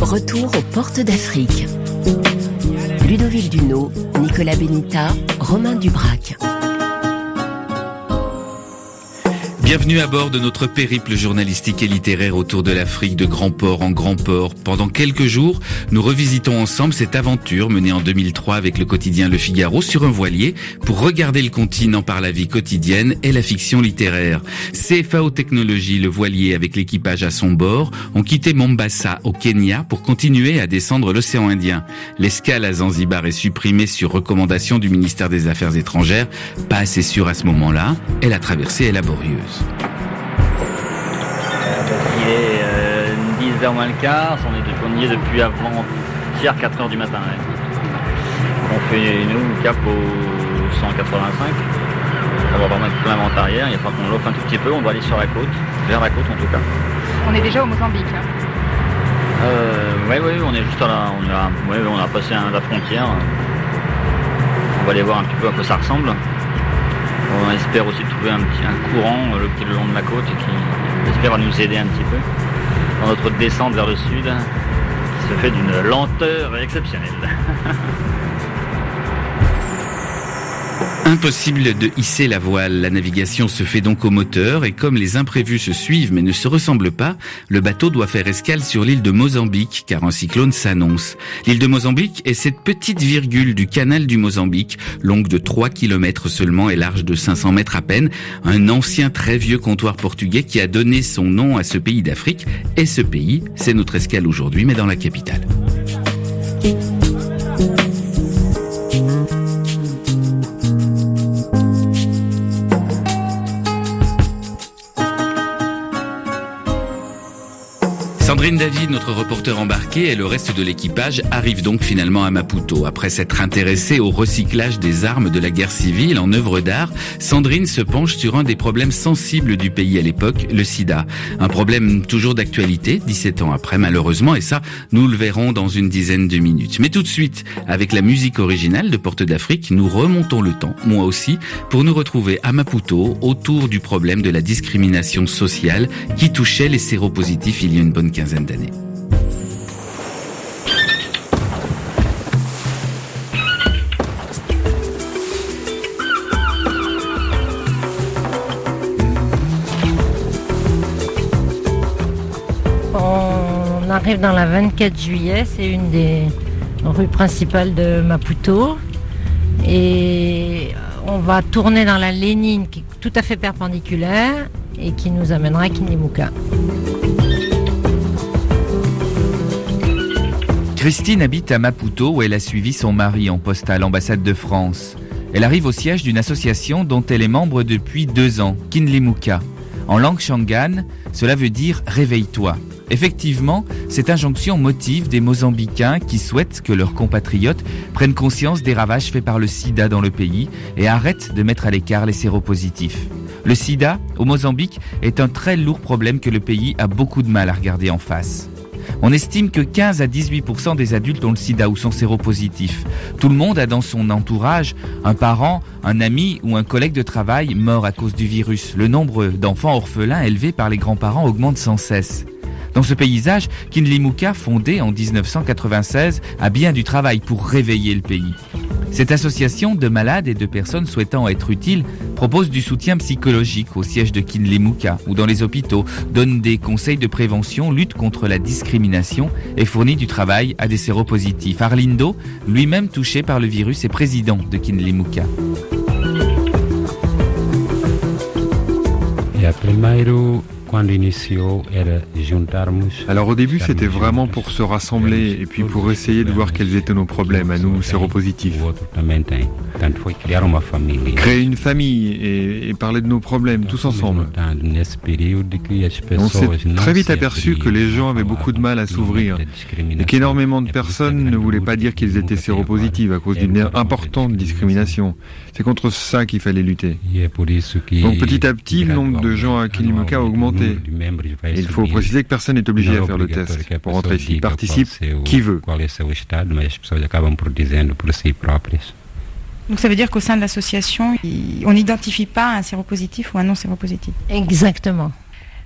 Retour aux portes d'Afrique. Ludovic Duno, Nicolas Benita, Romain Dubrac. Bienvenue à bord de notre périple journalistique et littéraire autour de l'Afrique de grand port en grand port. Pendant quelques jours, nous revisitons ensemble cette aventure menée en 2003 avec le quotidien Le Figaro sur un voilier pour regarder le continent par la vie quotidienne et la fiction littéraire. CFAO Technologies, le voilier avec l'équipage à son bord, ont quitté Mombasa au Kenya pour continuer à descendre l'océan Indien. L'escale à Zanzibar est supprimée sur recommandation du ministère des Affaires étrangères, pas assez sûr à ce moment-là, et la traversée est laborieuse. Il est 10h euh, moins le quart, on, y est depuis avant hier 4h du matin. On fait nous cap au 185. On va vraiment plein vent arrière, il faut qu'on l'offre un tout petit peu, on doit aller sur la côte, vers la côte en tout cas. On est déjà au Mozambique. Hein. Euh, oui, oui, on est juste là, on a, on a passé la frontière. On va aller voir un petit peu à quoi ça ressemble. On espère aussi trouver un, petit, courant euh, le, long de la côte qui espère nous aider un petit peu dans notre descente vers le sud qui se fait d'une lenteur exceptionnelle. Impossible de hisser la voile. La navigation se fait donc au moteur et comme les imprévus se suivent mais ne se ressemblent pas, le bateau doit faire escale sur l'île de Mozambique car un cyclone s'annonce. L'île de Mozambique est cette petite virgule du canal du Mozambique, longue de 3 km seulement et large de 500 mètres à peine, un ancien très vieux comptoir portugais qui a donné son nom à ce pays d'Afrique et ce pays, c'est notre escale aujourd'hui mais dans la capitale. Sandrine David, notre reporter embarqué, et le reste de l'équipage arrivent donc finalement à Maputo. Après s'être intéressée au recyclage des armes de la guerre civile en œuvre d'art, Sandrine se penche sur un des problèmes sensibles du pays à l'époque, le sida. Un problème toujours d'actualité, 17 ans après malheureusement, et ça, nous le verrons dans une dizaine de minutes. Mais tout de suite, avec la musique originale de Porte d'Afrique, nous remontons le temps, moi aussi, pour nous retrouver à Maputo autour du problème de la discrimination sociale qui touchait les séropositifs il y a une bonne quinzaine d'années. On arrive dans la 24 juillet, c'est une des rues principales de Maputo. Et on va tourner dans la Lénine qui est tout à fait perpendiculaire et qui nous amènera à Kinimuka. Christine habite à Maputo où elle a suivi son mari en poste à l'ambassade de France. Elle arrive au siège d'une association dont elle est membre depuis deux ans, Kinlimuka. En langue shangan, cela veut dire réveille-toi. Effectivement, cette injonction motive des Mozambicains qui souhaitent que leurs compatriotes prennent conscience des ravages faits par le sida dans le pays et arrêtent de mettre à l'écart les séropositifs. Le sida, au Mozambique, est un très lourd problème que le pays a beaucoup de mal à regarder en face. On estime que 15 à 18% des adultes ont le sida ou sont séropositifs. Tout le monde a dans son entourage un parent, un ami ou un collègue de travail mort à cause du virus. Le nombre d'enfants orphelins élevés par les grands-parents augmente sans cesse. Dans ce paysage, Kinlimuka, fondé en 1996, a bien du travail pour réveiller le pays. Cette association de malades et de personnes souhaitant être utiles propose du soutien psychologique au siège de Kinlemuka ou dans les hôpitaux, donne des conseils de prévention, lutte contre la discrimination et fournit du travail à des séropositifs. Arlindo, lui-même touché par le virus, est président de Kinlemuka. Alors au début, c'était vraiment pour se rassembler et puis pour essayer de voir quels étaient nos problèmes à nous, séropositifs. Créer une famille et, parler de nos problèmes tous ensemble. On s'est très vite aperçu que les gens avaient beaucoup de mal à s'ouvrir et qu'énormément de personnes ne voulaient pas dire qu'ils étaient séropositifs à cause d'une importante discrimination. C'est contre ça qu'il fallait lutter. Donc petit à petit, le nombre de gens à Kilimuka a augmenté. Il faut préciser que personne n'est obligé à faire le test pour rentrer ici. Participe qui veut. Donc ça veut dire qu'au sein de l'association, on n'identifie pas un séropositif ou un non séropositif. Exactement.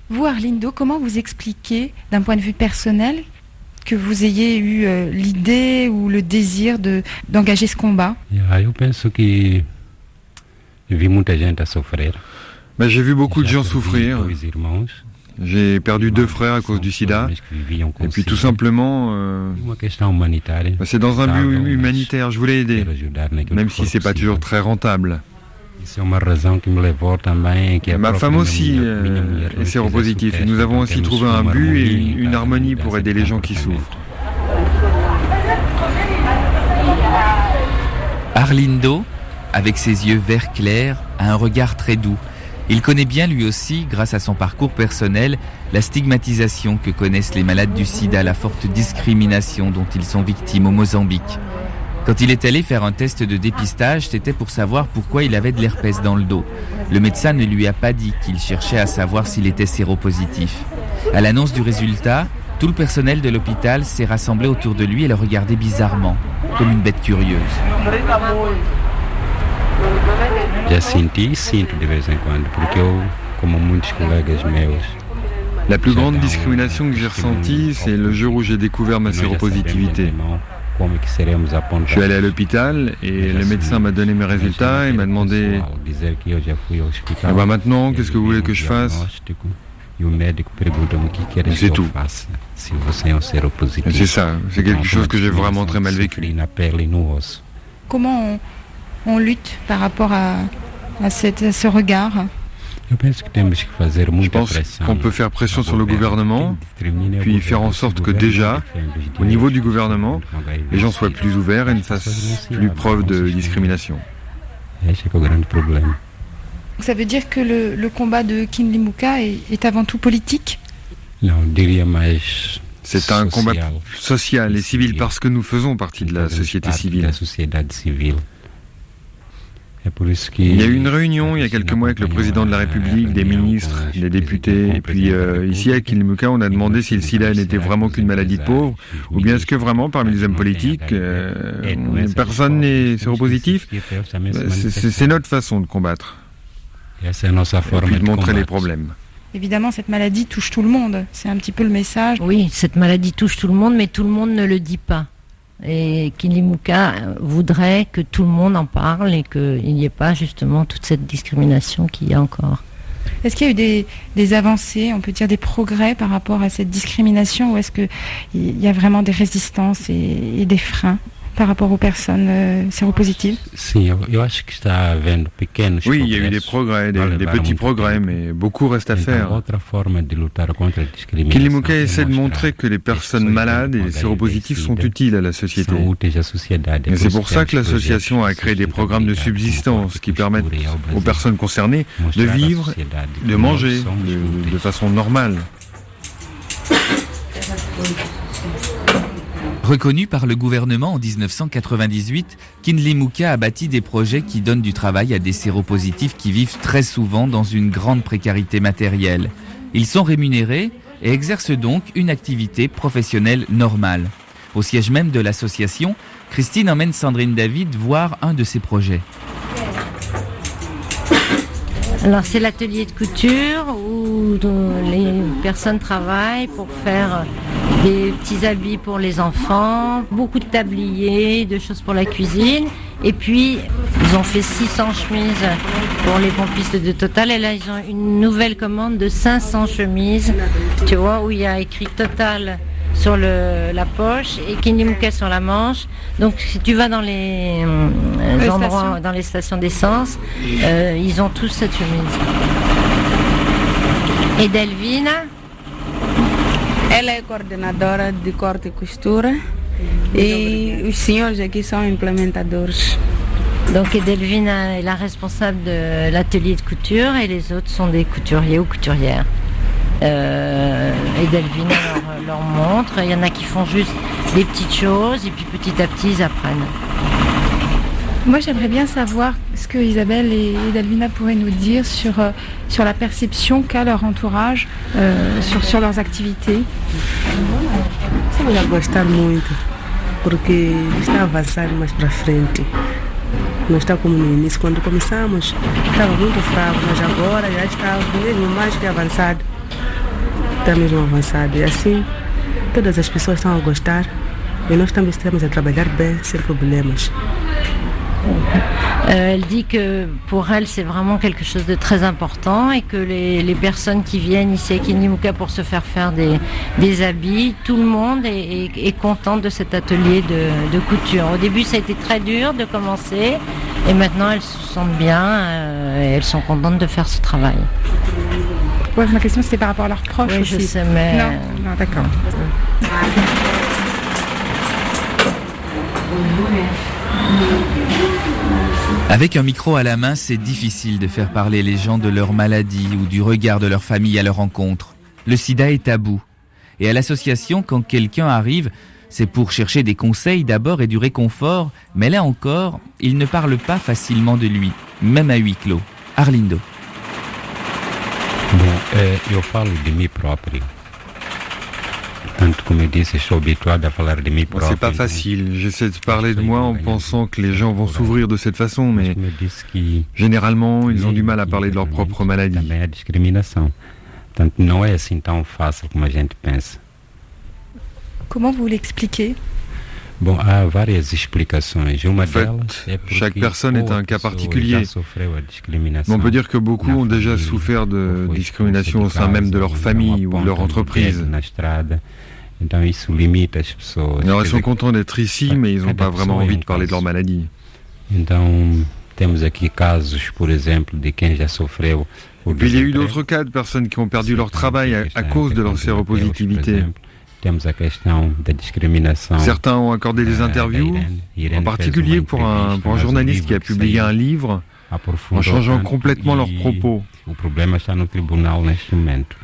Vous, Arlindo, comment vous expliquez, d'un point de vue personnel, que vous ayez eu euh, l'idée ou le désir de d'engager ce combat? Je pense que bah, J'ai vu beaucoup de gens souffrir. J'ai perdu deux frères à cause du sida. Et puis tout simplement, euh, bah, c'est dans un but humanitaire. Je voulais aider, même si c'est pas toujours très rentable. Ma femme aussi euh, est séropositive. Et nous avons aussi trouvé un but et une harmonie pour aider les gens qui souffrent. Arlindo, avec ses yeux vert clair, a un regard très doux. Il connaît bien lui aussi, grâce à son parcours personnel, la stigmatisation que connaissent les malades du sida, la forte discrimination dont ils sont victimes au Mozambique. Quand il est allé faire un test de dépistage, c'était pour savoir pourquoi il avait de l'herpès dans le dos. Le médecin ne lui a pas dit qu'il cherchait à savoir s'il était séropositif. À l'annonce du résultat, tout le personnel de l'hôpital s'est rassemblé autour de lui et le regardait bizarrement, comme une bête curieuse. La plus grande discrimination que j'ai ressentie, c'est le jour où j'ai découvert ma séropositivité. Je suis allé à l'hôpital et le médecin m'a donné mes résultats et m'a demandé ah bah maintenant, qu'est-ce que vous voulez que je fasse? c'est tout. C'est ça, c'est quelque chose que j'ai vraiment très mal vécu. Comment on, lutte par rapport à, à ce regard. Je pense qu'on peut faire pression sur le gouvernement, puis faire en sorte que déjà, au niveau du gouvernement, les gens soient plus ouverts et ne fassent plus preuve de discrimination. Ça veut dire que le, combat de Kinlimuka est, est avant tout politique? C'est un combat social. et civil parce que nous faisons partie de la société civile. Il y a eu une réunion il y a quelques mois avec le président de la République, des ministres, des députés. Et puis euh, ici à Kilimuka, on a demandé si le sida n'était vraiment qu'une maladie de pauvre, ou bien est-ce que vraiment parmi les hommes politiques, euh, personne n'est séropositif C'est notre façon de combattre. Et puis de montrer les problèmes. Évidemment, cette maladie touche tout le monde. C'est un petit peu le message. Oui, cette maladie touche tout le monde, mais tout le monde ne le dit pas. Et Kilimuka voudrait que tout le monde en parle et qu'il n'y ait pas justement toute cette discrimination qu'il y a encore. Est-ce qu'il y a eu des, avancées, on peut dire des progrès par rapport à cette discrimination ou est-ce qu'il y a vraiment des résistances et des freins par rapport aux personnes euh, séropositives Oui, il y a eu des progrès, des, petits progrès, mais beaucoup reste à faire. Kilimuka essaie de montrer que les personnes malades et séropositifs sont utiles à la société. Et c'est pour ça que l'association a créé des programmes de subsistance qui permettent aux personnes concernées de vivre, de manger de façon normale. Reconnu par le gouvernement en 1998, Kinlimuka a bâti des projets qui donnent du travail à des séropositifs qui vivent très souvent dans une grande précarité matérielle. Ils sont rémunérés et exercent donc une activité professionnelle normale. Au siège même de l'association, Christine emmène Sandrine David voir un de ses projets. Alors c'est l'atelier de couture où les personnes travaillent pour faire des petits habits pour les enfants, beaucoup de tabliers, de choses pour la cuisine. Et puis ils ont fait 600 chemises pour les pompistes de Total. Et là ils ont une nouvelle commande de 500 chemises, tu vois, où il y a écrit Total sur la poche et Kinimuka sur la manche. Donc si tu vas dans les, euh, endroits, dans les stations d'essence, euh, ils ont tous cette chemise. Et Delvina Elle est coordenadora de corte et costura et os senhores aqui são implementadores. Donc Edelvina est la responsable de l'atelier de couture et les autres sont des couturiers ou couturières. Euh, et Delvina leur, montre. Il y en a qui font juste des petites choses et puis petit à petit ils apprennent. Moi j'aimerais bien savoir ce que Isabelle et Delvina pourraient nous dire sur, euh, sur la perception qu'a leur entourage euh, sur, sur leurs activités. Ça va gostar muito, porque está avançando mais para frente. Não está como no início. Quando começamos, estava muito fraco, mas agora já está mesmo mais que avançado. Gostar. Elle dit que pour elle, c'est vraiment quelque chose de très important et que les, personnes qui viennent ici à Kinimuka pour se faire faire des, habits, tout le monde est, est, content de cet atelier de, couture. Au début, ça a été très dur de commencer et maintenant, elles se sentent bien euh, et elles sont contentes de faire ce travail. Ma question, c'était par rapport à leurs proches oui, je sais, mais... Non, non d'accord. Avec un micro à la main, c'est difficile de faire parler les gens de leur maladie ou du regard de leur famille à leur rencontre. Le sida est tabou. Et à l'association, quand quelqu'un arrive, c'est pour chercher des conseils d'abord et du réconfort, mais là encore, il ne parle pas facilement de lui, même à huis clos. Arlindo. Bon, euh, je parle de mes propres. C'est pas facile. J'essaie de parler de moi en pensant que les gens vont s'ouvrir de cette façon, mais généralement, ils ont du mal à parler de leur propre maladie. Comment vous l'expliquez? Bon, en fait, chaque personne est un cas particulier. on peut dire que beaucoup ont déjà souffert de discrimination au sein même de leur famille ou de leur entreprise. Alors ils sont contents d'être ici, mais ils n'ont pas vraiment envie de parler de leur maladie. Puis il y a eu d'autres cas de personnes qui ont perdu leur travail à, cause de leur séropositivité. Certains ont accordé des interviews, en particulier pour un, pour un journaliste qui a publié un livre en changeant complètement leurs propos.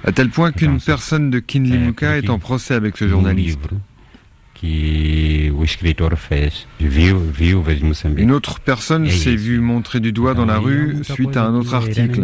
À tel point qu'une personne de Kinlimuka est en procès avec ce journaliste. Une autre personne s'est vue montrer du doigt dans la rue suite à un autre article.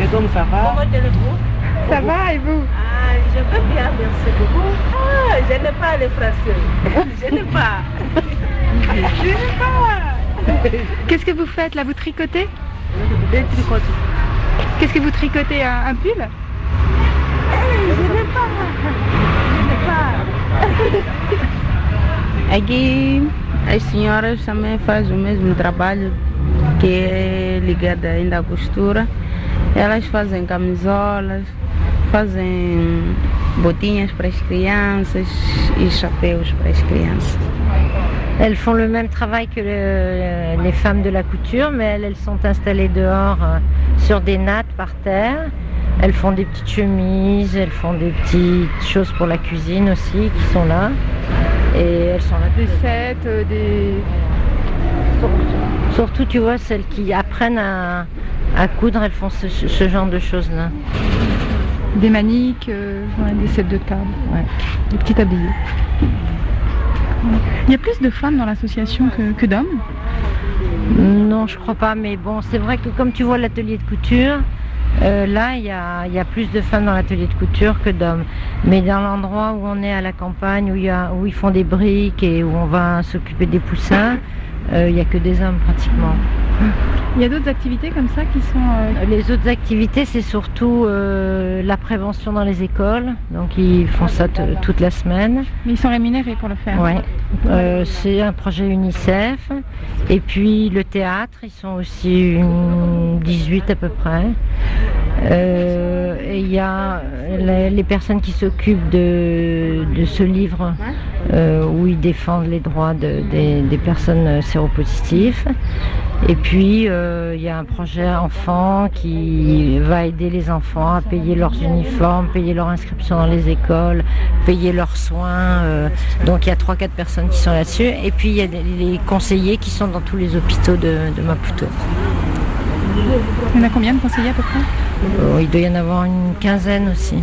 Et comme ça va Ça va et vous ah, Je vais bien, merci beaucoup. Ah, je n'ai pas les français. Je n'ai pas. je n'ai pas. Qu'est-ce que vous faites là Vous tricotez Je tricote. Qu'est-ce que vous tricotez Un, un pull Je n'ai pas. Je n'ai pas. Aqui as senhoras também fazem o mesmo trabalho que é ligado ainda à costura. Elas fazem camisolas, fazem botinhas para as crianças e chapéus para as crianças. Elles font le même travail que les femmes de la couture, mais elles, sont installées dehors euh, sur des nattes par terre. Elles font des petites chemises, elles font des petites choses pour la cuisine aussi qui sont là. Et elles sont là. Des sets, euh, des... Surtout, tu vois, celles qui apprennent à, coudre, elles font ce, genre de choses-là. Des maniques, euh, des sets de table, des petits tabliers. Il y a plus de femmes dans l'association que, d'hommes Non, je crois pas, mais bon, c'est vrai que comme tu vois l'atelier de couture, euh, là, il y a, plus de femmes dans l'atelier de couture que d'hommes. Mais dans l'endroit où on est à la campagne, où, où ils font des briques et où on va s'occuper des poussins, il n'y a que des hommes pratiquement. Il y a d'autres activités comme ça qui sont... Euh, les autres activités, c'est surtout euh, la prévention dans les écoles. Donc ils font ça toute la semaine. Mais ils sont rémunérés pour le faire Oui. c'est un projet UNICEF. Et puis le théâtre, ils sont aussi une 18 à peu près. Et il y a les, personnes qui s'occupent de, ce livre euh, où ils défendent les droits des, personnes séropositives. Et puis, il y a un projet enfant qui va aider les enfants à payer leurs uniformes, payer leur inscription dans les écoles, payer leurs soins. donc, il y a 3-4 personnes qui sont là-dessus. Et puis, il y a les conseillers qui sont dans tous les hôpitaux de, de Maputo. Il y en a combien de conseillers à peu près? Il doit y en avoir une quinzaine aussi.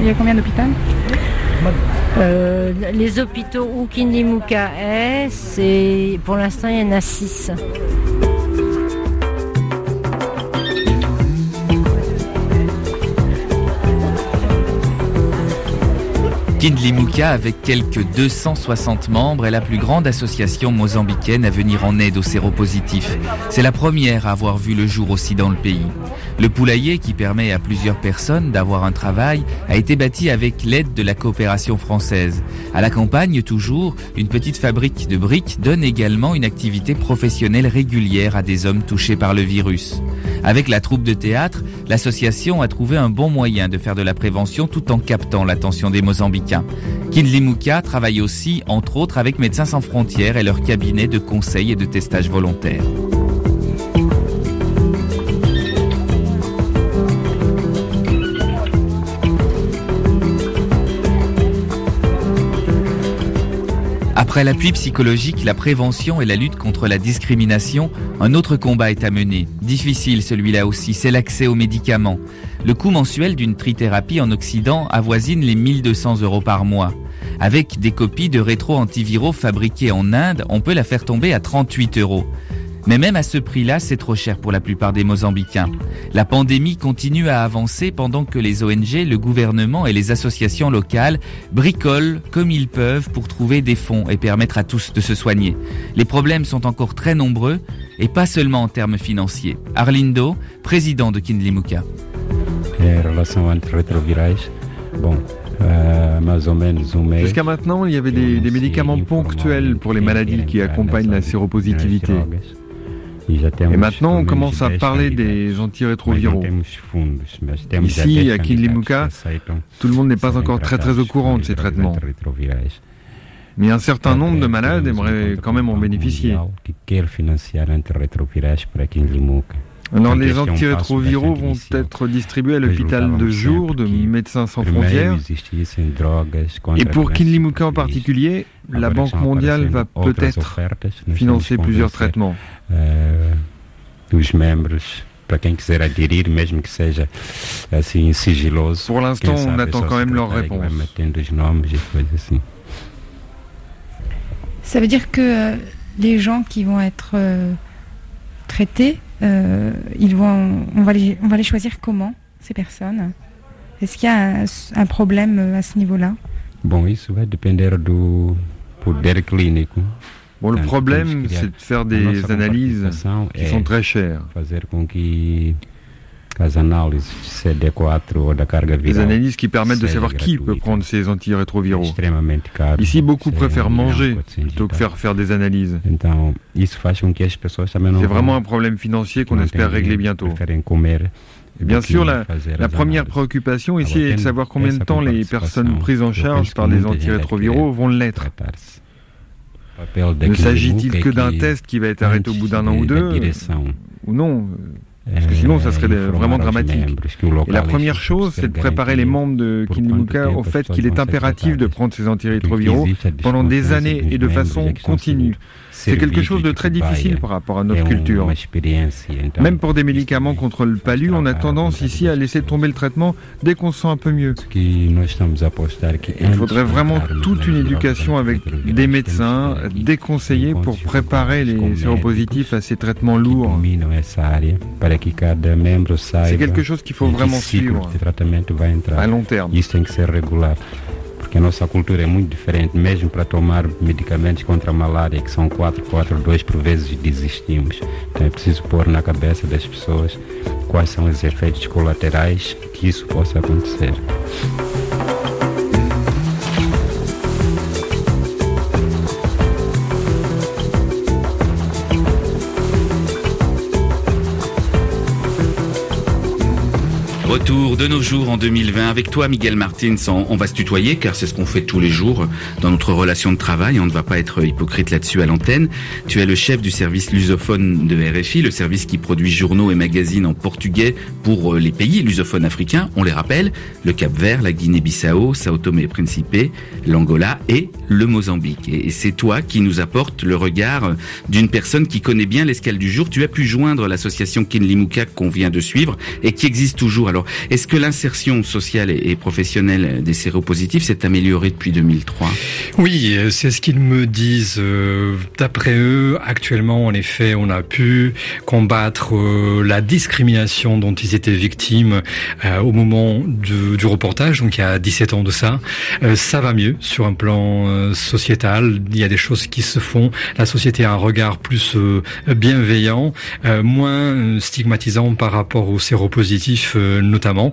Il y a combien d'hôpitaux euh, Les hôpitaux où Kindimuka est, c'est pour l'instant il y en a six. Kindlimuka, avec quelques 260 membres, est la plus grande association mozambicaine à venir en aide aux séropositifs. C'est la première à avoir vu le jour aussi dans le pays. Le poulailler, qui permet à plusieurs personnes d'avoir un travail, a été bâti avec l'aide de la coopération française. À la campagne, toujours, une petite fabrique de briques donne également une activité professionnelle régulière à des hommes touchés par le virus. Avec la troupe de théâtre, l'association a trouvé un bon moyen de faire de la prévention tout en captant l'attention des Mozambicains. Kinlimuka travaille aussi, entre autres, avec Médecins sans frontières et leur cabinet de conseil et de testage volontaire. Après l'appui psychologique, la prévention et la lutte contre la discrimination, un autre combat est à mener. Difficile celui-là aussi, c'est l'accès aux médicaments. Le coût mensuel d'une trithérapie en Occident avoisine les 1200 euros par mois. Avec des copies de rétro-antiviraux fabriqués en Inde, on peut la faire tomber à 38 euros. Mais même à ce prix-là, c'est trop cher pour la plupart des Mozambicains. La pandémie continue à avancer pendant que les ONG, le gouvernement et les associations locales bricolent comme ils peuvent pour trouver des fonds et permettre à tous de se soigner. Les problèmes sont encore très nombreux et pas seulement en termes financiers. Arlindo, président de Kindlimuka. bon, Jusqu'à maintenant, il y avait des, des médicaments ponctuels pour les maladies qui accompagnent la séropositivité. Et maintenant, on commence à parler des antirétroviraux. Ici, à Kinlimuka, tout le monde n'est pas encore très très au courant de ces traitements. Mais un certain nombre de malades aimeraient quand même en bénéficier. Alors les antirétroviraux vont être distribués à l'hôpital de jour de Médecins sans frontières. Et pour Kinlimuka en particulier, la Banque mondiale va peut-être financer plusieurs traitements. Pour l'instant, on attend quand même leur réponse. Ça veut dire que euh, les gens qui vont être euh, traités euh, ils vont, on, va les, on va les choisir comment, ces personnes? Est-ce qu'il y a un, problème euh, à ce niveau-là? Bon, ça va dépendre du poder clinique. Bon, le problème, c'est de faire des analyses qui sont très chères. Les analyses qui permettent de savoir qui peut prendre ces antirétroviraux. Ici, beaucoup préfèrent manger plutôt que faire faire des analyses. C'est vraiment un problème financier qu'on espère régler bientôt. Bien sûr, la, la, première préoccupation ici est de savoir combien de temps les personnes prises en charge par des antirétroviraux vont l'être? Ne s'agit-il que d'un test qui va être arrêté au bout d'un an ou deux? Ou non? Parce que sinon, ça serait vraiment dramatique. Et la première chose, c'est de préparer les membres de Kinlimuka au fait qu'il est impératif de prendre ces antirétroviraux pendant des années et de façon continue. C'est quelque chose de très difficile par rapport à notre culture. Même pour des médicaments contre le palu, on a tendance ici à laisser tomber le traitement dès qu'on se sent un peu mieux. Il faudrait vraiment toute une éducation avec des médecins, des conseillers pour préparer les séropositifs à ces traitements lourds. C'est quelque chose qu'il faut vraiment suivre à long terme. Que a nossa cultura é muito diferente, mesmo para tomar medicamentos contra a malária, que são 4, 4, 2, por vezes desistimos. Então é preciso pôr na cabeça das pessoas quais são os efeitos colaterais que isso possa acontecer. Retour de nos jours en 2020 avec toi Miguel Martins. On va se tutoyer car c'est ce qu'on fait tous les jours dans notre relation de travail. On ne va pas être hypocrite là-dessus à l'antenne. Tu es le chef du service lusophone de RFI, le service qui produit journaux et magazines en portugais pour euh, les pays lusophones africains. On les rappelle, le Cap-Vert, la Guinée-Bissau, Sao Tomé et Principe, l'Angola et le Mozambique. Et c'est toi qui nous apporte le regard d'une personne qui connaît bien l'escale du jour. Tu as pu joindre l'association Kinlimuka qu'on vient de suivre et qui existe toujours. Alors, est-ce que l'insertion sociale et professionnelle des séropositifs s'est améliorée depuis 2003 Oui, c'est ce qu'ils me disent. Euh, d'après eux, actuellement, en effet, on a pu combattre euh, la discrimination dont ils étaient victimes euh, au moment du, reportage, donc il y a 17 ans de ça. Ça va mieux sur un plan sociétal. Il y a des choses qui se font. La société a un regard plus bienveillant, moins stigmatisant par rapport aux séropositifs notamment.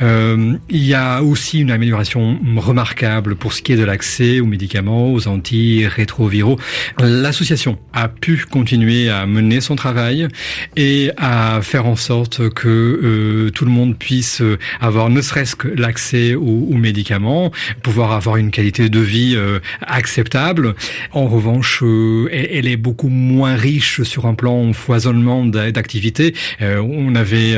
Euh, il y a aussi une amélioration remarquable pour ce qui est de l'accès aux médicaments, aux antirétroviraux. L'association a pu continuer à mener son travail et à faire en sorte que euh, tout le monde puisse avoir ne serait-ce que l'accès aux, médicaments, pouvoir avoir une qualité de vie euh, acceptable. En revanche, elle est beaucoup moins riche sur un plan foisonnement d'activités. on avait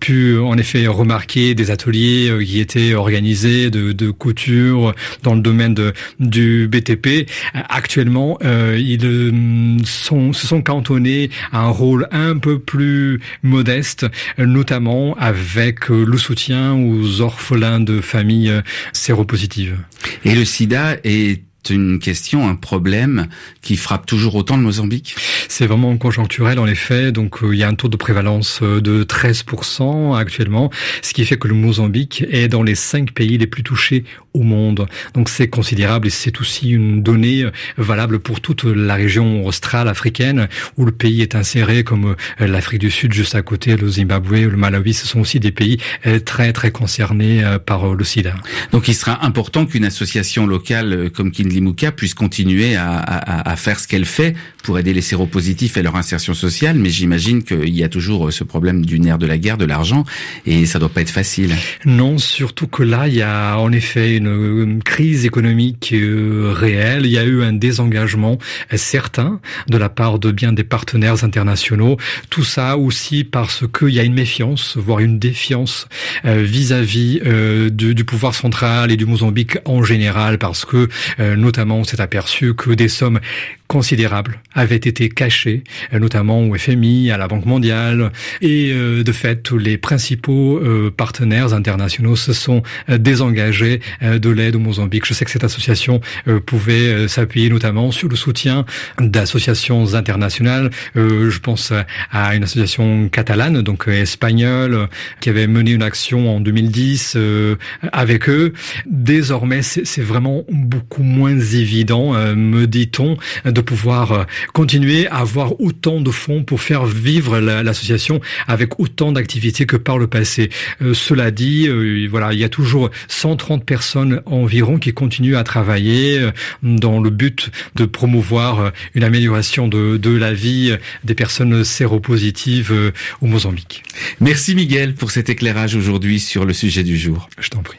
pu en effet remarquer des ateliers euh, qui étaient organisés de, couture dans le domaine du BTP. Actuellement, euh, ils euh, se sont cantonnés à un rôle un peu plus modeste, notamment avec le soutien aux orphelins de familles séropositives. Et le sida est une question, un problème qui frappe toujours autant le Mozambique C'est vraiment conjoncturel en effet. Donc euh, il y a un taux de prévalence euh, de 13% actuellement, ce qui fait que le Mozambique est dans les cinq pays les plus touchés au monde. Donc c'est considérable et c'est aussi une donnée euh, valable pour toute la région australe africaine où le pays est inséré comme l'Afrique du Sud juste à côté, le Zimbabwe, le Malawi. Ce sont aussi des pays très très concernés par le sida. Donc il sera important qu'une association locale comme Kindle Puisse continuer à, faire ce qu'elle fait pour aider les séropositifs et leur insertion sociale, mais j'imagine qu'il y a toujours ce problème du nerf de la guerre, de l'argent, et ça doit pas être facile. Non, surtout que là, il y a en effet une, crise économique euh, réelle, il y a eu un désengagement certain de la part de bien des partenaires internationaux, tout ça aussi parce qu'il y a une méfiance, voire une défiance euh, vis-à-vis euh, du, pouvoir central et du Mozambique en général, parce que notamment on s'est aperçu que des sommes considérables avaient été cachées, euh, notamment au FMI, à la Banque mondiale, et euh, de fait, tous les principaux euh, partenaires internationaux se sont désengagés de l'aide au Mozambique. Je sais que cette association pouvait s'appuyer notamment sur le soutien d'associations internationales. je pense à une association catalane, donc espagnole, qui avait mené une action en 2010 avec eux. Désormais, c'est vraiment beaucoup moins évident, me dit-on, de pouvoir continuer à avoir autant de fonds pour faire vivre l'association avec autant d'activités que par le passé. Euh, cela dit, euh, voilà, il y a toujours 130 personnes environ qui continuent à travailler dans le but de promouvoir une amélioration de, de la vie des personnes séropositives au Mozambique. Merci Miguel pour cet éclairage aujourd'hui sur le sujet du jour. Je t'en prie.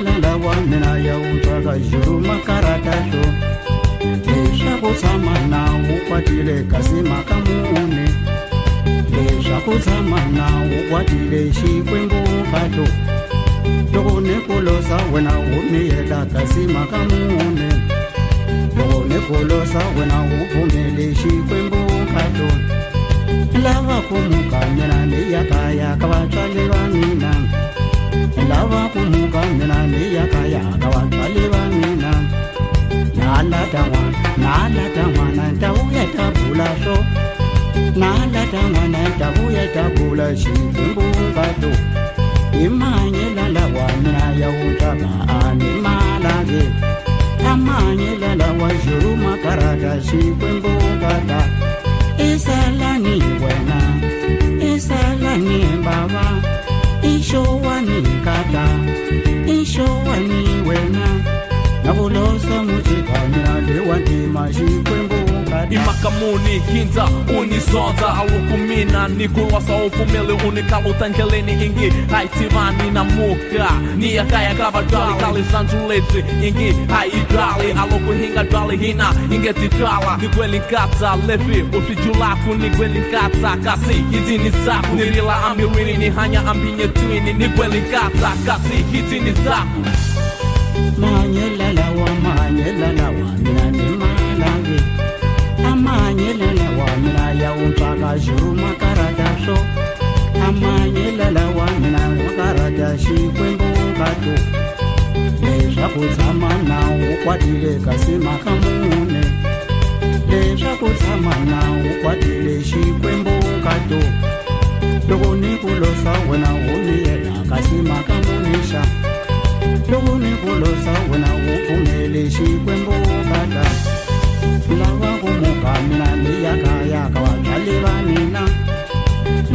kajuruma karatato kasi nawo kwatire kasima kamune nezvakutsama nawo kwatire chikwembokato tokonekolosa wena umiyeda kasima kamune tokonekolosa wena ubvumele chikwembokato lava kumukanyira neyakaya kavatsvalelwa mina lava kumuka mina miya kaya kawa taliba mina nala tawa nala na na tawuya tabula so nala tawa na tawuya tabula shi kumbuka to imanye la wa mina ya utama animala ge amanye la wa shuru makarata shi kumbuka ta isalani wena isalani baba ishowa ni nkata ishowa ni wena nakulosa muchikani adewa ndima xikwembu imakamuni kinza unizonza aukumina nikulwasa upumeli unikalutangeleni ingi haitivani na muka niyakayakava dwali kalizanjulezi ingi haidwali alokuhinga dali hina ingetitwala nikwelinkatsa levi utviju laku kasi hizi ni zaku nilila ambiwini ni hanya ambinyetwini nikwelinkatsa kasi hizi ni zaku manyelala ajuru makaradasho amanyelela mina makaradashi kwembungato nezvakudzama nawo kwadile kasi makamune. Nezvakudzama nawo kwadile shikwembungato lokunikulosa wena uniyena kasi makamunisha. Lokunikulosa wena upumele shikwembungata lawa kumuka mina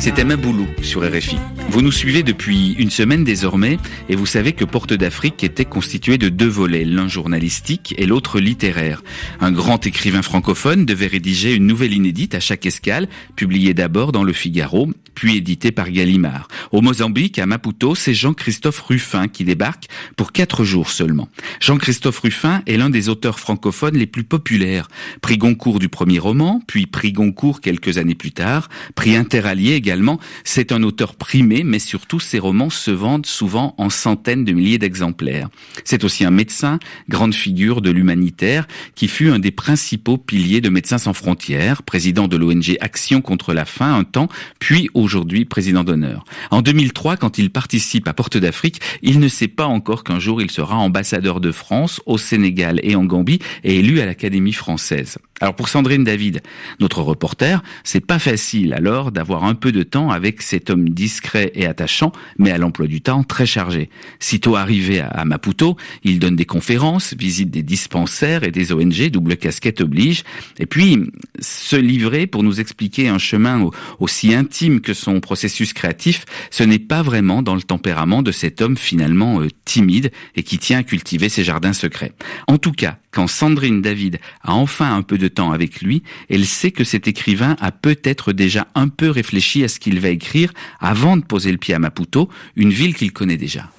C'était Maboulou sur RFI. Vous nous suivez depuis une semaine désormais et vous savez que Porte d'Afrique était constitué de deux volets, l'un journalistique et l'autre littéraire. Un grand écrivain francophone devait rédiger une nouvelle inédite à chaque escale, publiée d'abord dans Le Figaro, puis éditée par Gallimard. Au Mozambique, à Maputo, c'est Jean-Christophe Ruffin qui débarque pour quatre jours seulement. Jean-Christophe Ruffin est l'un des auteurs francophones les plus populaires. Prix Goncourt du premier roman, puis prix Goncourt quelques années plus tard, prix Interallié également. C'est un auteur primé, mais surtout ses romans se vendent souvent en centaines de milliers d'exemplaires. C'est aussi un médecin, grande figure de l'humanitaire, qui fut un des principaux piliers de Médecins sans frontières, président de l'ONG Action contre la faim un temps, puis aujourd'hui président d'honneur. En 2003, quand il participe à Porte d'Afrique, il ne sait pas encore qu'un jour il sera ambassadeur de France au Sénégal et en Gambie et élu à l'Académie française. Alors pour Sandrine David, notre reporter, c'est pas facile alors d'avoir un peu de temps avec cet homme discret et attachant, mais à l'emploi du temps très chargé. Sitôt arrivé à Maputo, il donne des conférences, visite des dispensaires et des ONG, double casquette oblige, et puis se livrer pour nous expliquer un chemin aussi intime que son processus créatif, ce n'est pas vraiment dans le tempérament de cet homme finalement timide et qui tient à cultiver ses jardins secrets. En tout cas, quand Sandrine David a enfin un peu de temps avec lui, elle sait que cet écrivain a peut-être déjà un peu réfléchi à ce qu'il va écrire avant de poser le pied à Maputo, une ville qu'il connaît déjà.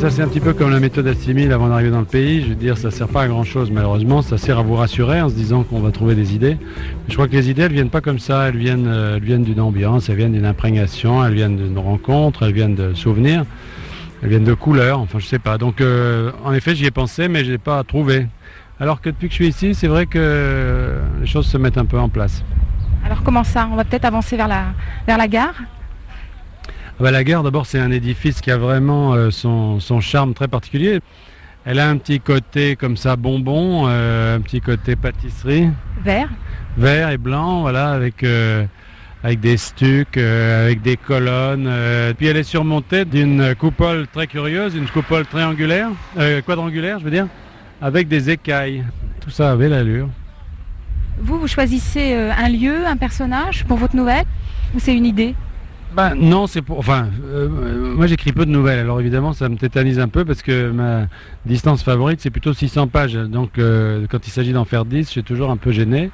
Ça, c'est un petit peu comme la méthode assimile avant d'arriver dans le pays. Je veux dire, ça sert pas à grand chose, malheureusement. Ça sert à vous rassurer en se disant qu'on va trouver des idées. Mais je crois que les idées, elles viennent pas comme ça. Elles viennent, euh, elles viennent d'une ambiance, elles viennent d'une imprégnation, elles viennent d'une rencontre, elles viennent de souvenirs, elles viennent de couleurs. Enfin, je sais pas. Donc, euh, en effet, j'y ai pensé, mais je l'ai pas trouvé. Alors que depuis que je suis ici, c'est vrai que les choses se mettent un peu en place. Alors, comment ça? On va peut-être avancer vers la, vers la gare? Bah, la gare, d'abord, c'est un édifice qui a vraiment euh, son, son, charme très particulier. Elle a un petit côté comme ça bonbon, euh, un petit côté pâtisserie. Vert. Vert et blanc, voilà, avec euh, avec des stucs, avec des colonnes. puis elle est surmontée d'une coupole très curieuse, une coupole triangulaire, quadrangulaire, je veux dire, avec des écailles. Tout ça avait l'allure. Vous, vous choisissez un lieu, un personnage pour votre nouvelle Ou c'est une idée? Ben non, c'est pour. Enfin, euh, euh, moi j'écris peu de nouvelles, alors évidemment ça me tétanise un peu parce que ma distance favorite c'est plutôt 600 pages. Donc euh, quand il s'agit d'en faire 10, je suis toujours un peu gêné.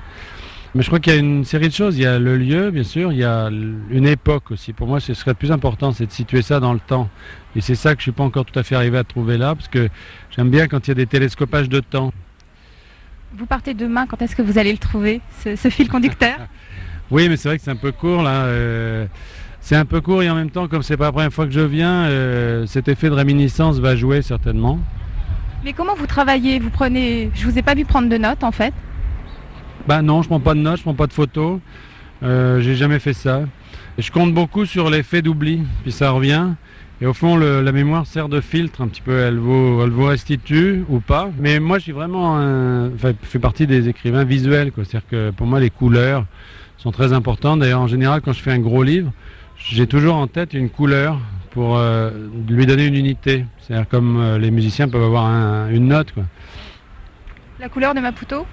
Mais je crois qu'il y a une série de choses. Il y a le lieu, bien sûr, il y a une époque aussi. Pour moi, ce serait le plus important, c'est de situer ça dans le temps. Et c'est ça que je suis pas encore tout à fait arrivé à trouver là, parce que j'aime bien quand il y a des télescopages de temps. Vous partez demain, quand est-ce que vous allez le trouver, ce, fil conducteur? Oui, mais c'est vrai que c'est un peu court là. Euh, c'est un peu court et en même temps, comme c'est pas la première fois que je viens, euh, cet effet de réminiscence va jouer certainement. Mais comment vous travaillez? Vous prenez. Je vous ai pas vu prendre de notes en fait. Bah non, je prends pas de notes, je prends pas de photos. Euh, j'ai jamais fait ça. je compte beaucoup sur l'effet d'oubli, puis ça revient. Et au fond, la mémoire sert de filtre un petit peu. Elle vous, elle vous restitue ou pas. Mais moi, je suis vraiment, un, enfin, je fais partie des écrivains visuels. C'est-à-dire que pour moi, les couleurs sont très importantes. D'ailleurs, en général, quand je fais un gros livre, j'ai toujours en tête une couleur pour euh, lui donner une unité. C'est-à-dire comme euh, les musiciens peuvent avoir une note. Quoi. La couleur de Maputo?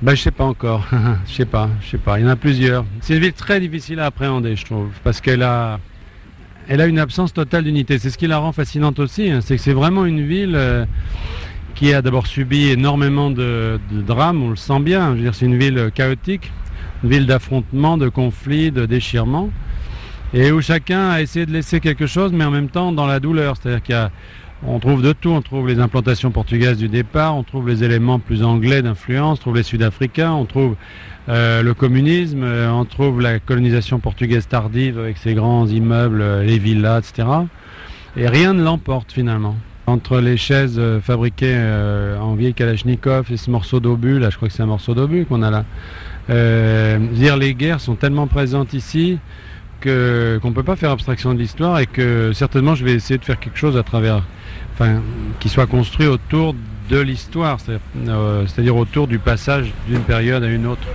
Ben, je sais pas encore. je sais pas, je sais pas. Il y en a plusieurs. C'est une ville très difficile à appréhender, je trouve, parce qu'elle a, elle a une absence totale d'unité. C'est ce qui la rend fascinante aussi. Hein. C'est que c'est vraiment une ville euh, qui a d'abord subi énormément de, drames. On le sent bien. Je veux dire, c'est une ville chaotique, une ville d'affrontements, de conflits, de déchirements, et où chacun a essayé de laisser quelque chose, mais en même temps dans la douleur. C'est-à-dire qu'il y a on trouve de tout, on trouve les implantations portugaises du départ, on trouve les éléments plus anglais d'influence, on trouve les sud-africains, on trouve euh, le communisme, euh, on trouve la colonisation portugaise tardive avec ses grands immeubles, euh, les villas, etc. Et rien ne l'emporte finalement. Entre les chaises fabriquées en vieille Kalachnikov et ce morceau d'obus, là je crois que c'est un morceau d'obus qu'on a là, dire les guerres sont tellement présentes ici qu'on ne peut pas faire abstraction de l'histoire et que certainement je vais essayer de faire quelque chose à travers enfin, qui soit construit autour de l'histoire, euh, c'est-à-dire autour du passage d'une période à une autre.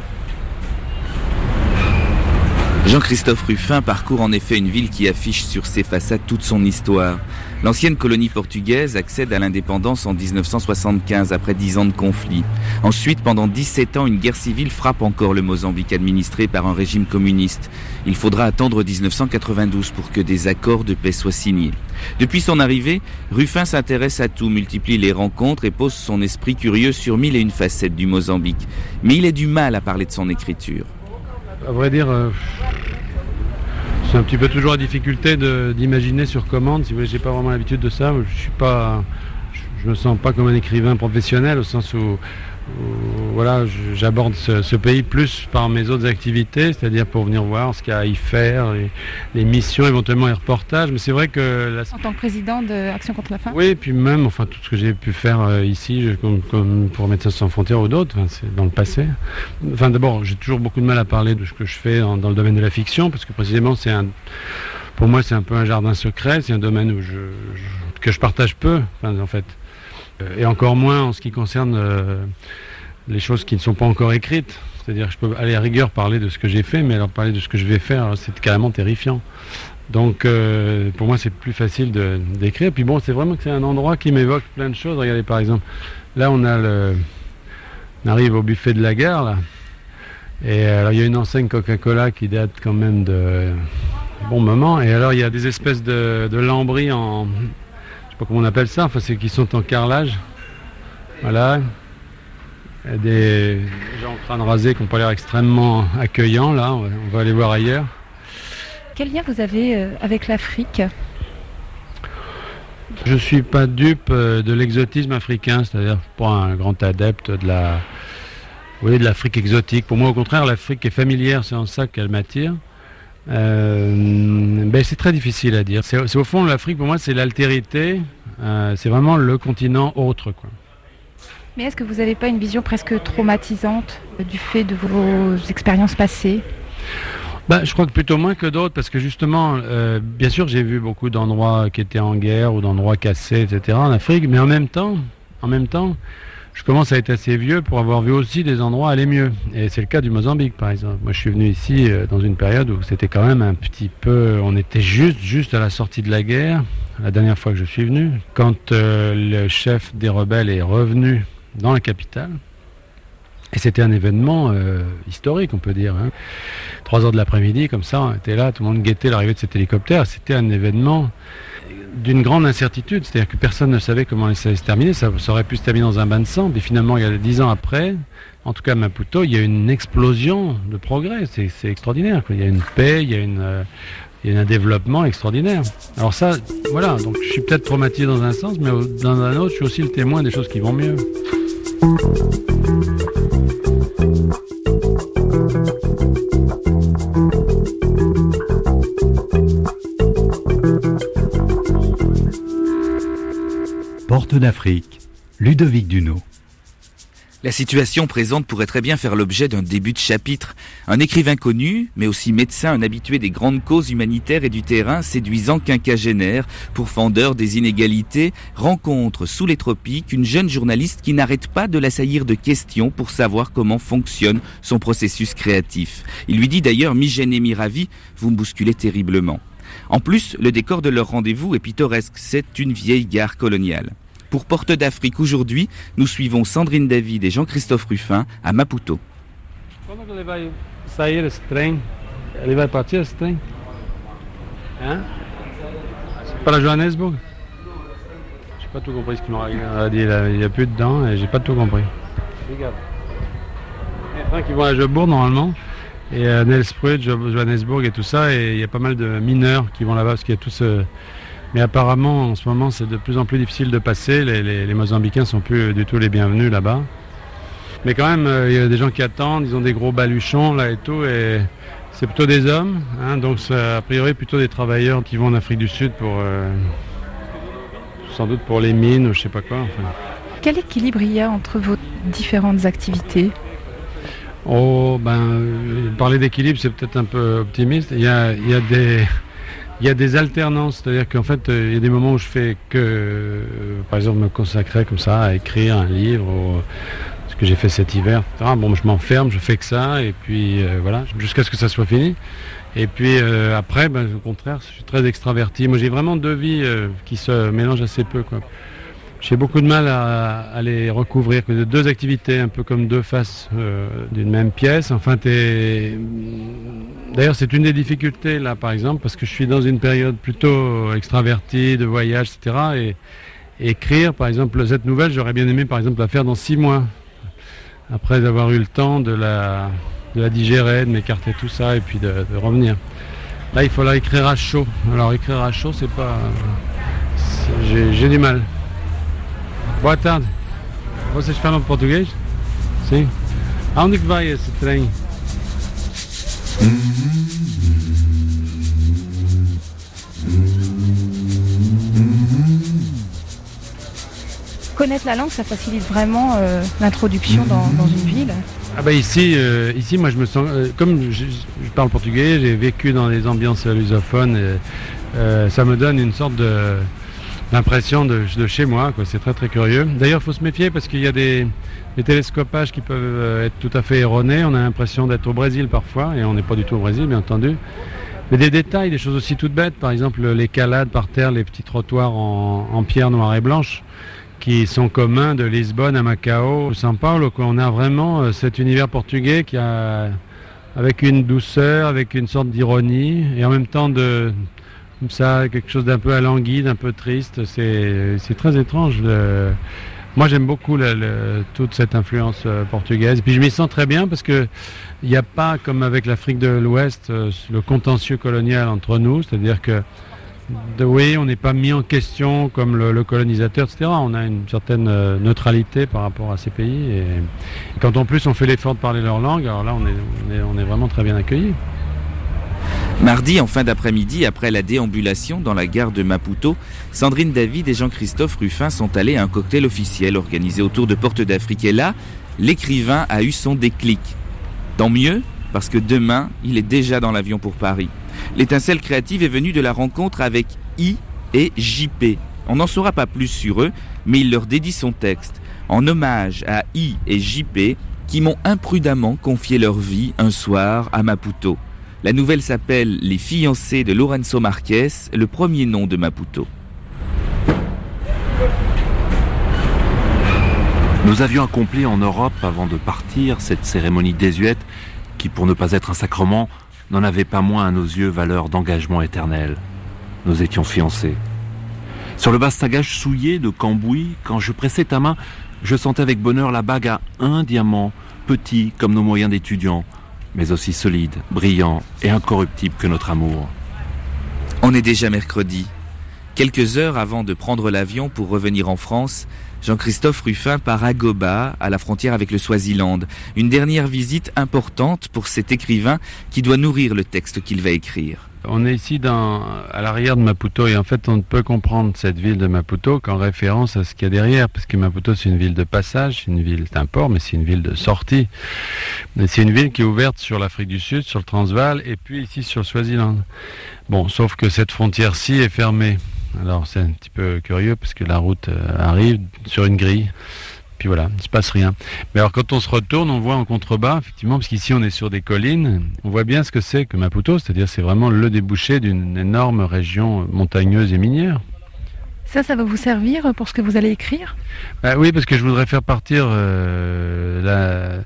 Jean-Christophe Ruffin parcourt en effet une ville qui affiche sur ses façades toute son histoire. L'ancienne colonie portugaise accède à l'indépendance en 1975 après dix ans de conflit. Ensuite, pendant 17 ans, une guerre civile frappe encore le Mozambique administré par un régime communiste. Il faudra attendre 1992 pour que des accords de paix soient signés. Depuis son arrivée, Ruffin s'intéresse à tout, multiplie les rencontres et pose son esprit curieux sur mille et une facettes du Mozambique. Mais il a du mal à parler de son écriture. À vrai dire, euh, c'est un petit peu toujours la difficulté d'imaginer sur commande. Si vous j'ai pas vraiment l'habitude de ça. Je suis pas, je, me sens pas comme un écrivain professionnel au sens où voilà, j'aborde ce, pays plus par mes autres activités, c'est-à-dire pour venir voir ce qu'il y a à y faire, les, missions, éventuellement les reportages. Mais c'est vrai que... En tant que président de Action contre la faim Oui, et puis même, enfin, tout ce que j'ai pu faire euh, ici, comme, pour Médecins sans frontières ou d'autres, c'est dans le passé. Enfin, d'abord, j'ai toujours beaucoup de mal à parler de ce que je fais dans, le domaine de la fiction, parce que précisément, c'est un... Pour moi, c'est un peu un jardin secret, c'est un domaine où je, que je partage peu, en fait. Euh, et encore moins en ce qui concerne euh, les choses qui ne sont pas encore écrites. C'est-à-dire que je peux aller à rigueur parler de ce que j'ai fait, mais alors parler de ce que je vais faire, c'est carrément terrifiant. Donc euh, pour moi c'est plus facile d'écrire. Puis bon, c'est vraiment que c'est un endroit qui m'évoque plein de choses. Regardez par exemple, là on a le, on arrive au buffet de la gare là. Et alors il y a une enseigne Coca-Cola qui date quand même de bon moment. Et alors il y a des espèces de, de lambris en, pas comment on appelle ça, enfin c'est qui sont en carrelage. Voilà. des gens en train de raser qui n'ont pas l'air extrêmement accueillants là, on va, aller voir ailleurs. Quel lien vous avez euh, avec l'Afrique? Je ne suis pas dupe euh, de l'exotisme africain, c'est-à-dire pas un grand adepte de la, de l'Afrique exotique. Pour moi, au contraire, l'Afrique est familière, c'est en ça qu'elle m'attire. Euh, ben c'est très difficile à dire. C'est au fond l'Afrique pour moi c'est l'altérité, euh, c'est vraiment le continent autre quoi. Mais est-ce que vous n'avez pas une vision presque traumatisante du fait de vos expériences passées? Ben, je crois que plutôt moins que d'autres, parce que justement, euh, bien sûr, j'ai vu beaucoup d'endroits qui étaient en guerre ou d'endroits cassés, etc. en Afrique, mais en même temps, en même temps, je commence à être assez vieux pour avoir vu aussi des endroits aller mieux. Et c'est le cas du Mozambique, par exemple. Moi, je suis venu ici euh, dans une période où c'était quand même un petit peu... On était juste, juste à la sortie de la guerre, la dernière fois que je suis venu, quand euh, le chef des rebelles est revenu dans la capitale. Et c'était un événement euh, historique, on peut dire. Hein. Trois heures de l'après-midi, comme ça, on était là, tout le monde guettait l'arrivée de cet hélicoptère. C'était un événement d'une grande incertitude, c'est-à-dire que personne ne savait comment ça allait se terminer, ça, aurait pu se terminer dans un bain de sang, puis finalement, il y a dix ans après, en tout cas à Maputo, il y a une explosion de progrès, c'est extraordinaire, il y a une paix, il y a une... Euh, il y a un développement extraordinaire. Alors ça, voilà, donc je suis peut-être traumatisé dans un sens, mais dans un autre, je suis aussi le témoin des choses qui vont mieux. Porte d'Afrique, Ludovic Duno. La situation présente pourrait très bien faire l'objet d'un début de chapitre. Un écrivain connu, mais aussi médecin, un habitué des grandes causes humanitaires et du terrain, séduisant quinquagénaire, pourfendeur des inégalités, rencontre sous les tropiques une jeune journaliste qui n'arrête pas de l'assaillir de questions pour savoir comment fonctionne son processus créatif. Il lui dit d'ailleurs, mi-gêné, mi-ravi, vous me bousculez terriblement. En plus, le décor de leur rendez-vous est pittoresque, c'est une vieille gare coloniale. Pour Porte d'Afrique aujourd'hui, nous suivons Sandrine David et Jean-Christophe Ruffin à Maputo. Quand il va sair ce train Il va partir ce train Hein? La Johannesburg? J'ai pas tout compris ce qu'il m'a dit. Il n'y a plus dedans et j'ai pas tout compris. Regarde. Il y a qui va à Jobourg normalement. Et à Nelspruit, Johannesburg et tout ça. Et il y a pas mal de mineurs qui vont là-bas parce qu'il y a tout ce mais apparemment, en ce moment, c'est de plus en plus difficile de passer. Les, les, les Mozambicains sont plus du tout les bienvenus là-bas. Mais quand même, euh, il y a des gens qui attendent, ils ont des gros baluchons là et tout. Et c'est plutôt des hommes, hein, donc c'est a priori plutôt des travailleurs qui vont en Afrique du Sud pour. Euh, sans doute pour les mines ou je sais pas quoi. Quel équilibre il y a entre vos différentes activités? Oh, ben, euh, parler d'équilibre, c'est peut-être un peu optimiste. Il y a, il y a des il y a des alternances, c'est-à-dire qu'en fait, euh, il y a des moments où je fais que, euh, par exemple, me consacrer comme ça à écrire un livre, ou, ce que j'ai fait cet hiver, Bon, je m'enferme, je fais que ça, et puis euh, voilà, jusqu'à ce que ça soit fini. Et puis après, ben, au contraire, je suis très extraverti. Moi, j'ai vraiment deux vies qui se mélangent assez peu, quoi. J'ai beaucoup de mal à, les recouvrir, que de deux activités, un peu comme deux faces euh, d'une même pièce. Enfin, D'ailleurs, c'est une des difficultés là, par exemple, parce que je suis dans une période plutôt extravertie, de voyage, etc. Et, écrire, par exemple, cette nouvelle, j'aurais bien aimé, par exemple, la faire dans six mois, après avoir eu le temps de la, digérer, de m'écarter tout ça, et puis de revenir. Là, il faut la écrire à chaud. Alors, écrire à chaud, c'est pas, j'ai du mal. Boa tarde. Vocês falam português? Sim. Aonde que vai esse trem? Connaître la langue, ça facilite vraiment euh, l'introduction dans, dans, une ville. Ah bah ici, euh, ici, moi je me sens, euh, comme je, je, parle portugais, j'ai vécu dans des ambiances lusophones, ça me donne une sorte de, l'impression de, chez moi. C'est très très curieux. D'ailleurs, il faut se méfier parce qu'il y a des, télescopages qui peuvent euh, être tout à fait erronés. On a l'impression d'être au Brésil parfois, et on n'est pas du tout au Brésil, bien entendu. Mais des détails, des choses aussi toutes bêtes, par exemple les calades par terre, les petits trottoirs en, pierre noire et blanche, qui sont communs de Lisbonne à Macao, São Paulo. On a vraiment euh, cet univers portugais qui a, avec une douceur, avec une sorte d'ironie, et en même temps de, comme ça, quelque chose d'un peu alangui, d'un peu triste. C'est très étrange. Moi, j'aime beaucoup toute cette influence euh, portugaise. Puis je m'y sens très bien parce que il n'y a pas, comme avec l'Afrique de l'Ouest, euh, le contentieux colonial entre nous. C'est-à-dire que, oui, on n'est pas mis en question comme le, colonisateur, etc. On a une certaine euh, neutralité par rapport à ces pays. Et, quand en plus on fait l'effort de parler leur langue, alors là, on est, on est vraiment très bien accueillis. Mardi, en fin d'après-midi, après la déambulation dans la gare de Maputo, Sandrine David et Jean-Christophe Ruffin sont allés à un cocktail officiel organisé autour de Porte d'Afrique. Et là, l'écrivain a eu son déclic. Tant mieux, parce que demain, il est déjà dans l'avion pour Paris. L'étincelle créative est venue de la rencontre avec I et JP. On n'en saura pas plus sur eux, mais il leur dédie son texte, en hommage à I et JP, qui m'ont imprudemment confié leur vie un soir à Maputo. La nouvelle s'appelle Les fiancés de Lorenzo Marquez, le premier nom de Maputo. Nous avions accompli en Europe, avant de partir, cette cérémonie désuète qui, pour ne pas être un sacrement, n'en avait pas moins à nos yeux valeur d'engagement éternel. Nous étions fiancés. Sur le bastagage souillé de Cambouis, quand je pressais ta main, je sentais avec bonheur la bague à un diamant, petit comme nos moyens d'étudiants, mais aussi solide, brillant et incorruptible que notre amour. On est déjà mercredi. Quelques heures avant de prendre l'avion pour revenir en France, Jean-Christophe Ruffin part à Goba, à la frontière avec le Swaziland. Une dernière visite importante pour cet écrivain qui doit nourrir le texte qu'il va écrire. On est ici à l'arrière de Maputo et en fait on ne peut comprendre cette ville de Maputo qu'en référence à ce qu'il y a derrière parce que Maputo c'est une ville de passage, c'est une ville, c'est un port mais c'est une ville de sortie. C'est une ville qui est ouverte sur l'Afrique du Sud, sur le Transvaal et puis ici sur le Swaziland. Bon, sauf que cette frontière-ci est fermée. Alors c'est un petit peu curieux parce que la route euh, arrive sur une grille. Puis voilà, il ne se passe rien. Mais alors quand on se retourne, on voit en contrebas, effectivement, parce qu'ici on est sur des collines, on voit bien ce que c'est que Maputo, c'est-à-dire c'est vraiment le débouché d'une énorme région montagneuse et minière. Ça, ça va vous servir pour ce que vous allez écrire? Bah Oui, parce que je voudrais faire partir euh,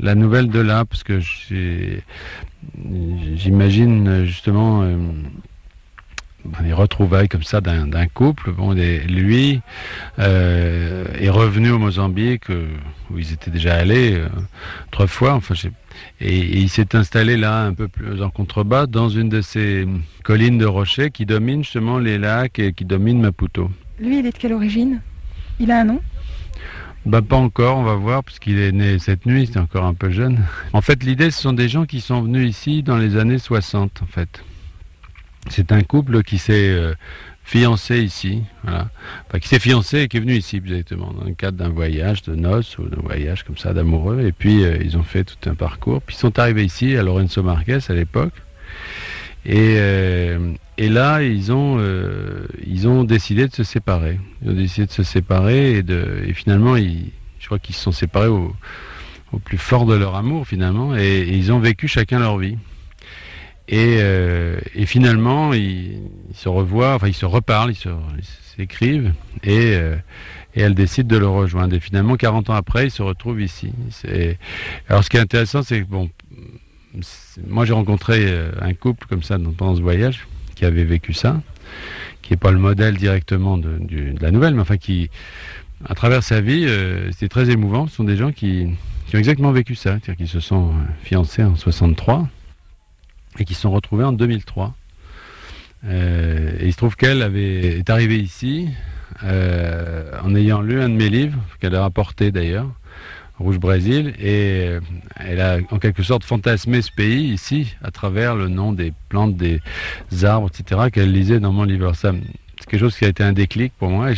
la, nouvelle de là, parce que j'imagine justement... Euh, des retrouvailles comme ça d'un couple. Bon, lui euh, est revenu au Mozambique euh, où ils étaient déjà allés euh, trois fois. Enfin, et, il s'est installé là un peu plus en contrebas dans une de ces collines de rochers qui dominent justement les lacs et qui dominent Maputo. Lui, il est de quelle origine? Il a un nom? Bah, pas encore, on va voir, parce qu'il est né cette nuit, c'est encore un peu jeune. En fait, l'idée, ce sont des gens qui sont venus ici dans les années 60, en fait. C'est un couple qui s'est euh, fiancé ici, qui s'est fiancé et qui est venu ici, exactement, dans le cadre d'un voyage de noces ou d'un voyage comme ça d'amoureux. Et puis, euh, ils ont fait tout un parcours. Puis, ils sont arrivés ici à Lorenzo Marquez à l'époque. Et, euh, là, ils ont, décidé de se séparer. Ils ont décidé de se séparer et, finalement, je crois qu'ils se sont séparés au, plus fort de leur amour, finalement. et ils ont vécu chacun leur vie. Euh, et, finalement, ils, se revoient, enfin ils se reparlent, ils s'écrivent, et, euh, et, elle décide de le rejoindre. Et finalement, 40 ans après, ils se retrouvent ici. Alors ce qui est intéressant, c'est que, bon, moi j'ai rencontré euh, un couple comme ça pendant ce voyage, qui avait vécu ça, qui n'est pas le modèle directement de, la nouvelle, mais enfin qui, à travers sa vie, c'était très émouvant. Ce sont des gens qui, ont exactement vécu ça, c'est-à-dire qu'ils se sont fiancés en 63 et qui sont retrouvés en 2003. Euh, et il se trouve qu'elle est arrivée ici euh, en ayant lu un de mes livres, qu'elle a rapporté d'ailleurs, Rouge Brésil, et euh, elle a en quelque sorte fantasmé ce pays ici à travers le nom des plantes, des arbres, etc., qu'elle lisait dans mon livre. c'est quelque chose qui a été un déclic pour moi, et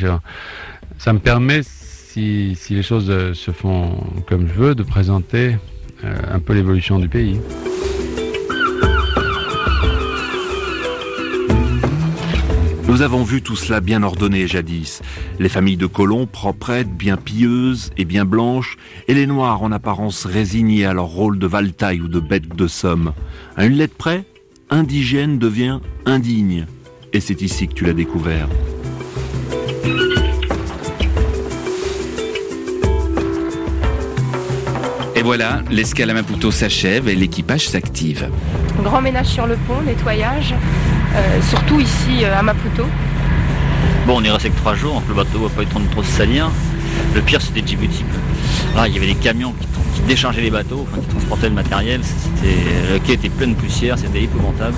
ça me permet, si, si, les choses se font comme je veux, de présenter un peu l'évolution du pays. Nous avons vu tout cela bien ordonné jadis. Les familles de colons proprettes, bien pieuses et bien blanches, et les noirs en apparence résignés à leur rôle de valtaille ou de bête de somme. À une lettre près, indigène devient indigne. Et c'est ici que tu l'as découvert. Et voilà, l'escale à Maputo s'achève et l'équipage s'active. Grand ménage sur le pont, nettoyage, surtout ici euh, à Maputo. Bon, on est resté que trois jours, donc le bateau va pas être trop se salir. Le pire, c'était Djibouti. Là, il y avait des camions qui, déchargeaient les bateaux, qui transportaient le matériel. le quai était plein de poussière, c'était épouvantable.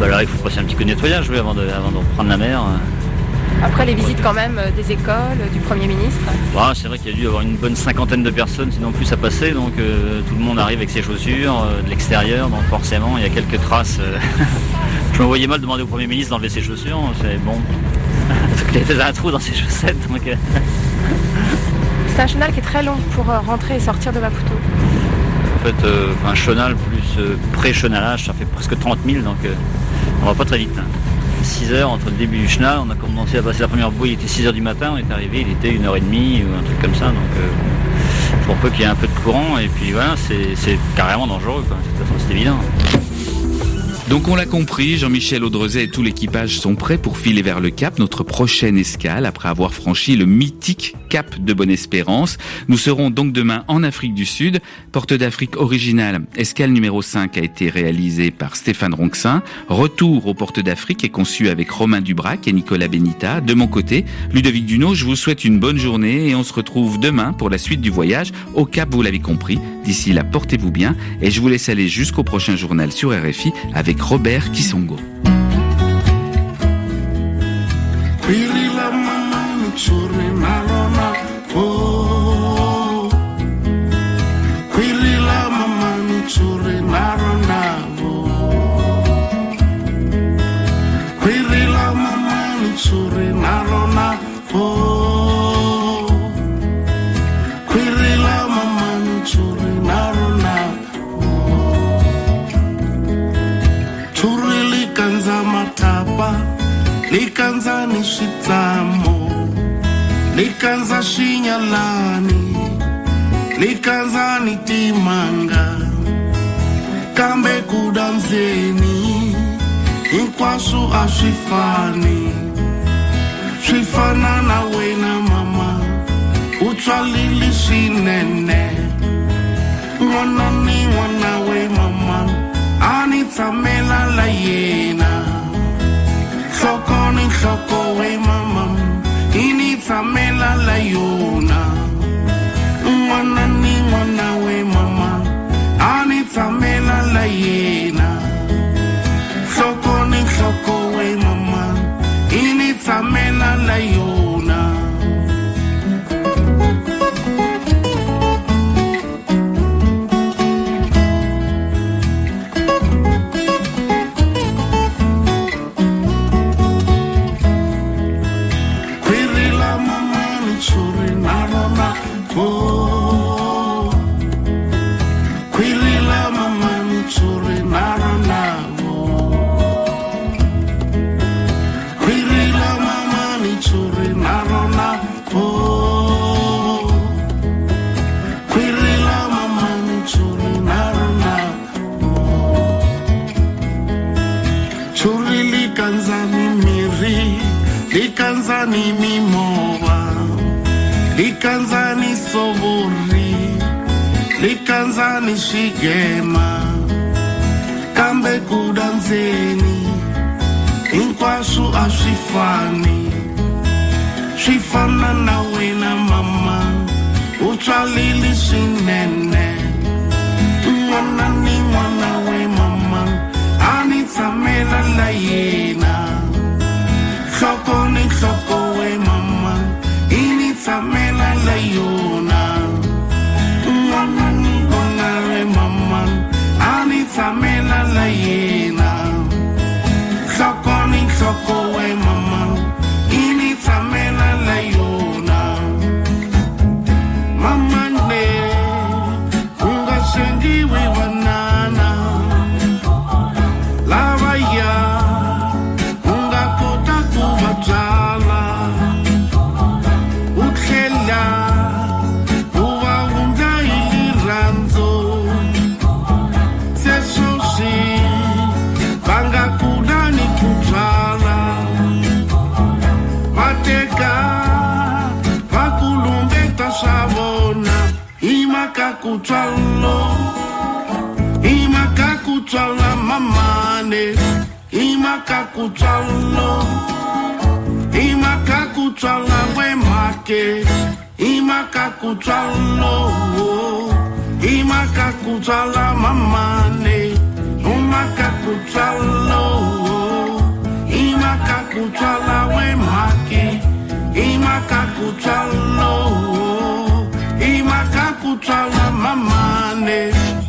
Bah là, il faut passer un petit peu de nettoyage avant, de, avant de reprendre la mer. Après les visites quand même euh, des écoles, du Premier ministre C'est vrai qu'il y a dû y avoir une bonne cinquantaine de personnes, sinon plus à passer. Donc euh, tout le monde arrive avec ses chaussures euh, de l'extérieur. Donc forcément, il y a quelques traces. Je me voyais mal demander au Premier ministre d'enlever ses chaussures. C'est bon. il était un trou dans ses chaussettes. C'est un chenal qui est très long pour rentrer et sortir de Maputo. En fait, un chenal plus pré-chenalage, ça fait presque 30 000, donc on va pas très vite. Hein. 6 heures entre le début du chenal, on a commencé à passer la première bouée, il était 6 heures du matin, on est arrivé, il était 1h30 ou un truc comme ça, donc euh, pour peu qu'il y ait un peu de courant, et puis voilà, c'est carrément dangereux, quoi. de toute façon c'est évident. Donc on l'a compris, Jean-Michel Audrezet et tout l'équipage sont prêts pour filer vers le Cap, notre prochaine escale, après avoir franchi le mythique Cap de Bonne-Espérance. Nous serons donc demain en Afrique du Sud. Porte d'Afrique originale, escale numéro 5 a été réalisée par Stéphane Ronxin. Retour aux Portes d'Afrique est conçu avec Romain Dubrac et Nicolas Benita. De mon côté, Ludovic Duno, je vous souhaite une bonne journée et on se retrouve demain pour la suite du voyage au Cap, vous l'avez compris. D'ici là, portez-vous bien et je vous laisse aller jusqu'au prochain journal sur RFI avec Robert Kisongo. Likandzani switsamu likandza xinyalani likandzani timanga. Kambe ku dandzeni hinkwaswo a swi fani swi fana na wena mama. U tswalile swinene n'wana ni n'wana we mama sa melalayo na Mwananiwa nawe mama. Ani sa melalaye na Soko ni soko we mama. Ini sa melalayo na likanzani swigema kambe ku dandzeni hinkwaswo a swi fani swi fana na wena mama u tswalile swinene n'wana ni n'wana macaco no y macaco la buen marques y macaco no y macaco la mamane. No macaco no y macaco la buen marque y macaco no y macaco la mamane.